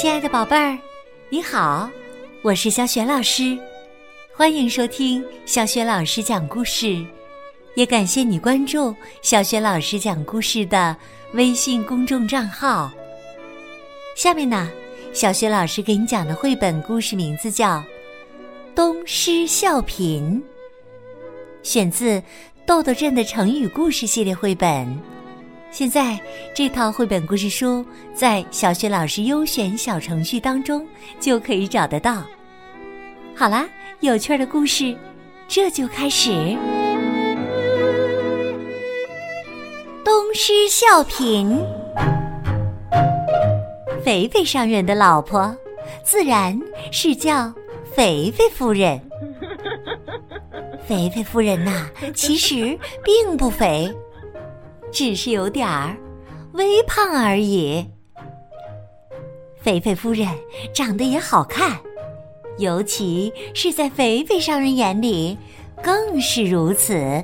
亲爱的宝贝儿，你好，我是小雪老师，欢迎收听小雪老师讲故事，也感谢你关注小雪老师讲故事的微信公众账号。下面呢，小雪老师给你讲的绘本故事名字叫《东施效颦》，选自《豆豆镇的成语故事》系列绘本。现在这套绘本故事书在小学老师优选小程序当中就可以找得到。好啦，有趣的故事这就开始。东施效颦，肥肥商人的老婆自然是叫肥肥夫人。肥肥夫人呐，其实并不肥。只是有点儿微胖而已。肥肥夫人长得也好看，尤其是在肥肥商人眼里更是如此。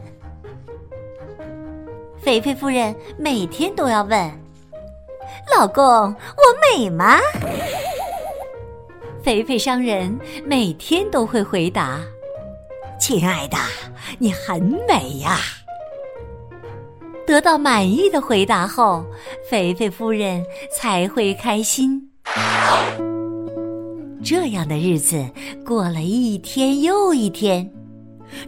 肥肥夫人每天都要问：“老公，我美吗？”肥肥商人每天都会回答：“亲爱的，你很美呀。”得到满意的回答后，肥肥夫人才会开心。这样的日子过了一天又一天，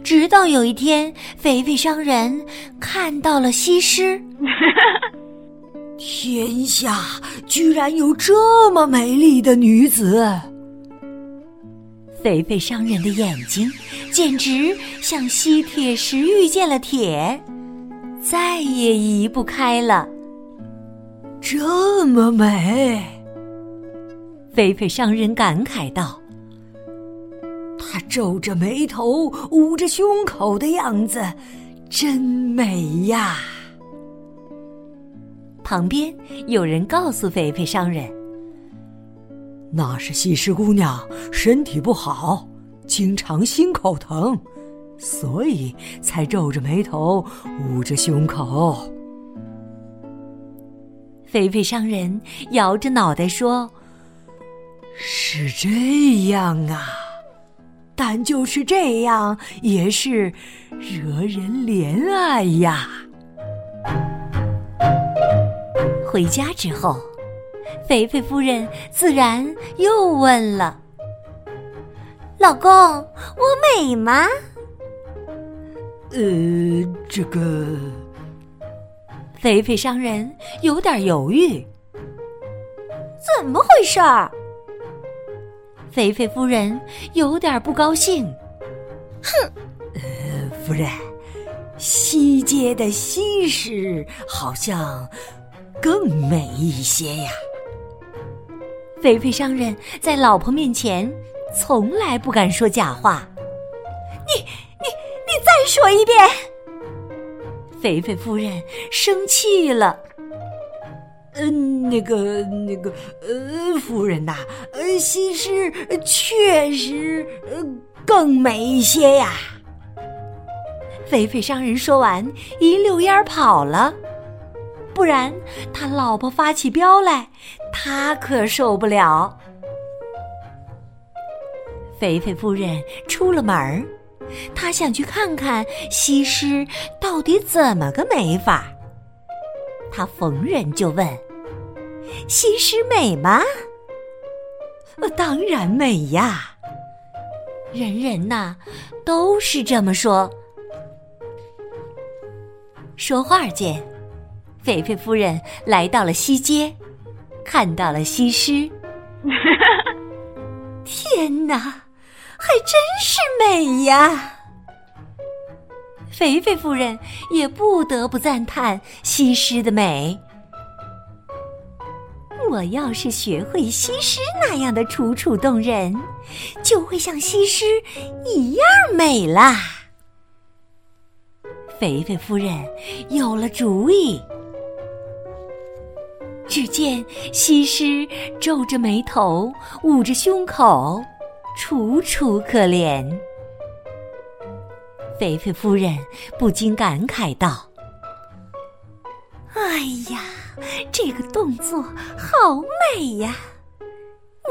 直到有一天，肥肥商人看到了西施。天下居然有这么美丽的女子！肥肥商人的眼睛简直像吸铁石遇见了铁。再也移不开了。这么美，肥肥商人感慨道：“他皱着眉头，捂着胸口的样子，真美呀。”旁边有人告诉肥肥商人：“那是西施姑娘身体不好，经常心口疼。”所以才皱着眉头，捂着胸口。肥肥商人摇着脑袋说：“是这样啊，但就是这样，也是惹人怜爱呀。”回家之后，肥肥夫人自然又问了：“老公，我美吗？”呃，这个，肥肥商人有点犹豫。怎么回事？肥肥夫人有点不高兴。哼，呃，夫人，西街的西施好像更美一些呀。肥肥商人在老婆面前从来不敢说假话。你。说一遍，肥肥夫人生气了。嗯，那个，那个，呃，夫人呐，呃，西施确实呃更美一些呀。肥肥商人说完，一溜烟跑了。不然他老婆发起飙来，他可受不了。肥肥夫人出了门儿。他想去看看西施到底怎么个美法。他逢人就问：“西施美吗？”“当然美呀！”人人呐都是这么说。说话间，菲菲夫人来到了西街，看到了西施。天哪！还真是美呀！肥肥夫人也不得不赞叹西施的美。我要是学会西施那样的楚楚动人，就会像西施一样美啦。肥肥夫人有了主意。只见西施皱着眉头，捂着胸口。楚楚可怜，肥肥夫人不禁感慨道：“哎呀，这个动作好美呀！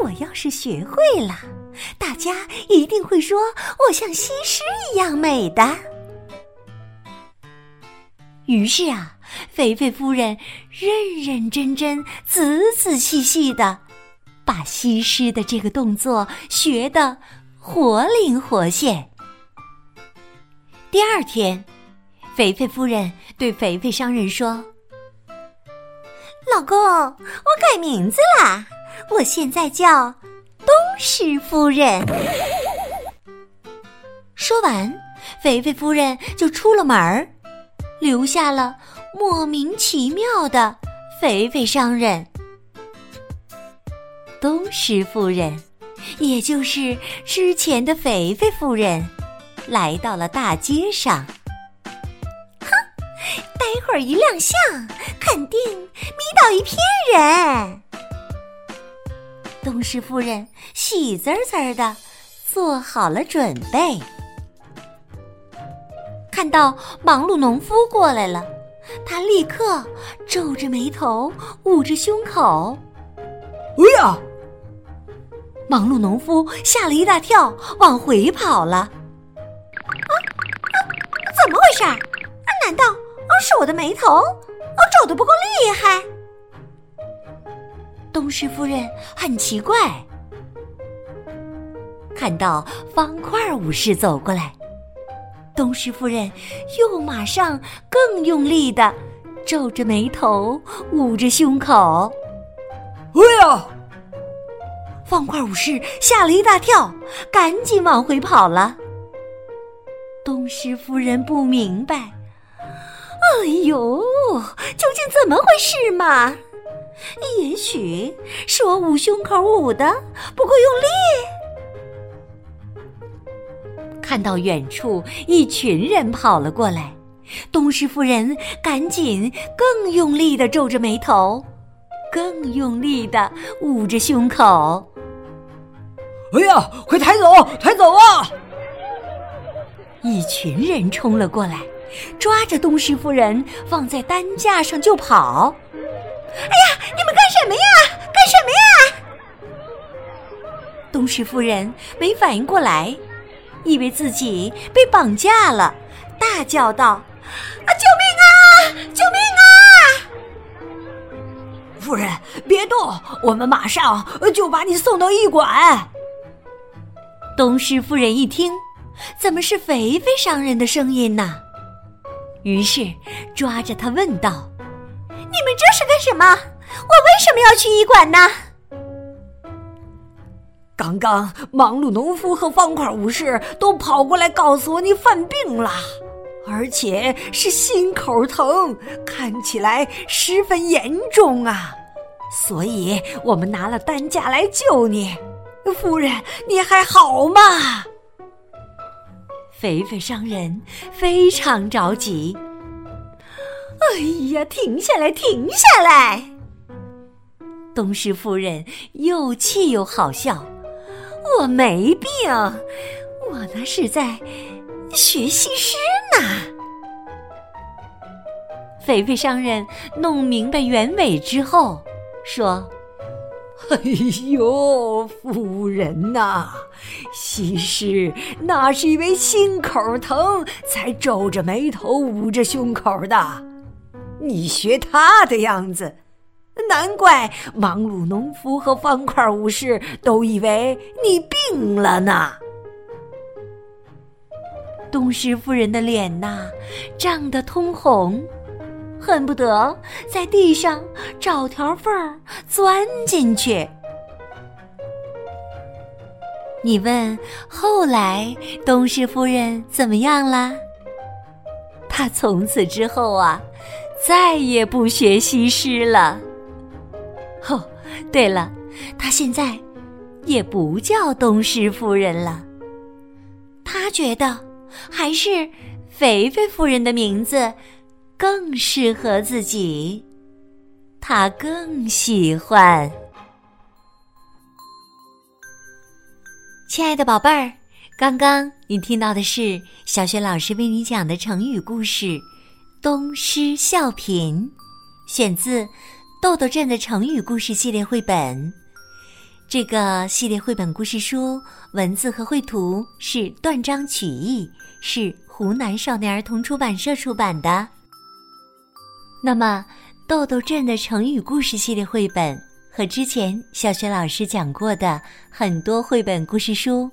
我要是学会了，大家一定会说我像西施一样美的。于是啊，肥肥夫人认认真真、仔仔细细的把西施的这个动作学得活灵活现。第二天，肥肥夫人对肥肥商人说：“老公，我改名字啦，我现在叫东施夫人。”说完，肥肥夫人就出了门儿。留下了莫名其妙的肥肥商人东施夫人，也就是之前的肥肥夫人，来到了大街上。哼，待会儿一亮相，肯定迷倒一片人。东施夫人喜滋滋的做好了准备。看到忙碌农夫过来了，他立刻皱着眉头，捂着胸口。哎呀！忙碌农夫吓了一大跳，往回跑了。啊啊！怎么回事？难道是我的眉头我皱的不够厉害？东施夫人很奇怪。看到方块武士走过来。东施夫人又马上更用力的皱着眉头，捂着胸口。哎呀！方块武士吓了一大跳，赶紧往回跑了。东施夫人不明白，哎呦，究竟怎么回事嘛？也许是我捂胸口捂的不够用力。看到远处一群人跑了过来，东施夫人赶紧更用力的皱着眉头，更用力的捂着胸口。哎呀，快抬走，抬走啊！一群人冲了过来，抓着东施夫人放在担架上就跑。哎呀，你们干什么呀？干什么呀？东施夫人没反应过来。以为自己被绑架了，大叫道：“啊，救命啊！救命啊！夫人，别动，我们马上就把你送到驿馆。”东施夫人一听，怎么是肥肥商人的声音呢？于是抓着他问道：“你们这是干什么？我为什么要去医馆呢？”刚刚忙碌农夫和方块武士都跑过来告诉我你犯病了，而且是心口疼，看起来十分严重啊！所以我们拿了担架来救你。夫人，你还好吗？肥肥商人非常着急。哎呀，停下来，停下来！东施夫人又气又好笑。我没病，我那是在学西施呢。肥肥商人弄明白原委之后，说：“ 哎呦，夫人呐，西施那是因为心口疼才皱着眉头、捂着胸口的。你学她的样子。”难怪忙碌农夫和方块武士都以为你病了呢。东施夫人的脸呐，涨得通红，恨不得在地上找条缝儿钻进去。你问后来东施夫人怎么样了？她从此之后啊，再也不学西施了。哦，对了，她现在也不叫东施夫人了。她觉得还是肥肥夫人的名字更适合自己，他更喜欢。亲爱的宝贝儿，刚刚你听到的是小雪老师为你讲的成语故事《东施效颦》，选自。豆豆镇的成语故事系列绘本，这个系列绘本故事书文字和绘图是断章取义，是湖南少年儿童出版社出版的。那么，豆豆镇的成语故事系列绘本和之前小学老师讲过的很多绘本故事书，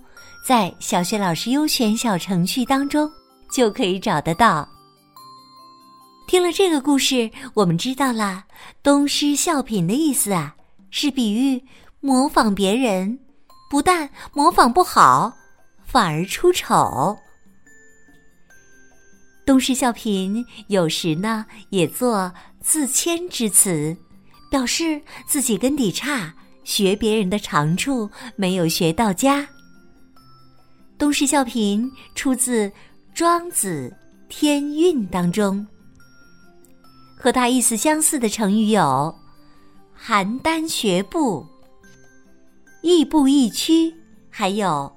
在小学老师优选小程序当中就可以找得到。听了这个故事，我们知道了东施效颦的意思啊，是比喻。模仿别人，不但模仿不好，反而出丑。东施效颦有时呢也做自谦之词，表示自己根底差，学别人的长处没有学到家。东施效颦出自《庄子·天运》当中，和它意思相似的成语有“邯郸学步”。亦步亦趋，还有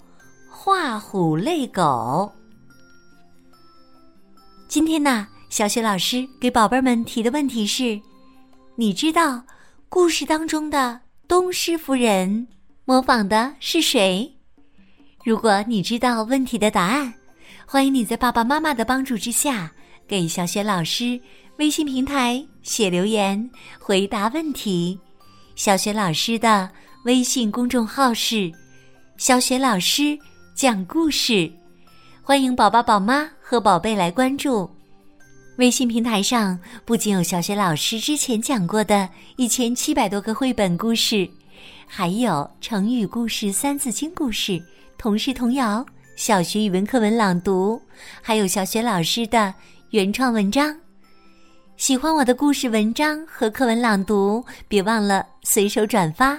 画虎类狗。今天呢，小雪老师给宝贝们提的问题是：你知道故事当中的东施夫人模仿的是谁？如果你知道问题的答案，欢迎你在爸爸妈妈的帮助之下，给小雪老师微信平台写留言回答问题。小雪老师的。微信公众号是“小雪老师讲故事”，欢迎宝宝、宝妈和宝贝来关注。微信平台上不仅有小雪老师之前讲过的一千七百多个绘本故事，还有成语故事、三字经故事、童诗童谣、小学语文课文朗读，还有小雪老师的原创文章。喜欢我的故事、文章和课文朗读，别忘了随手转发。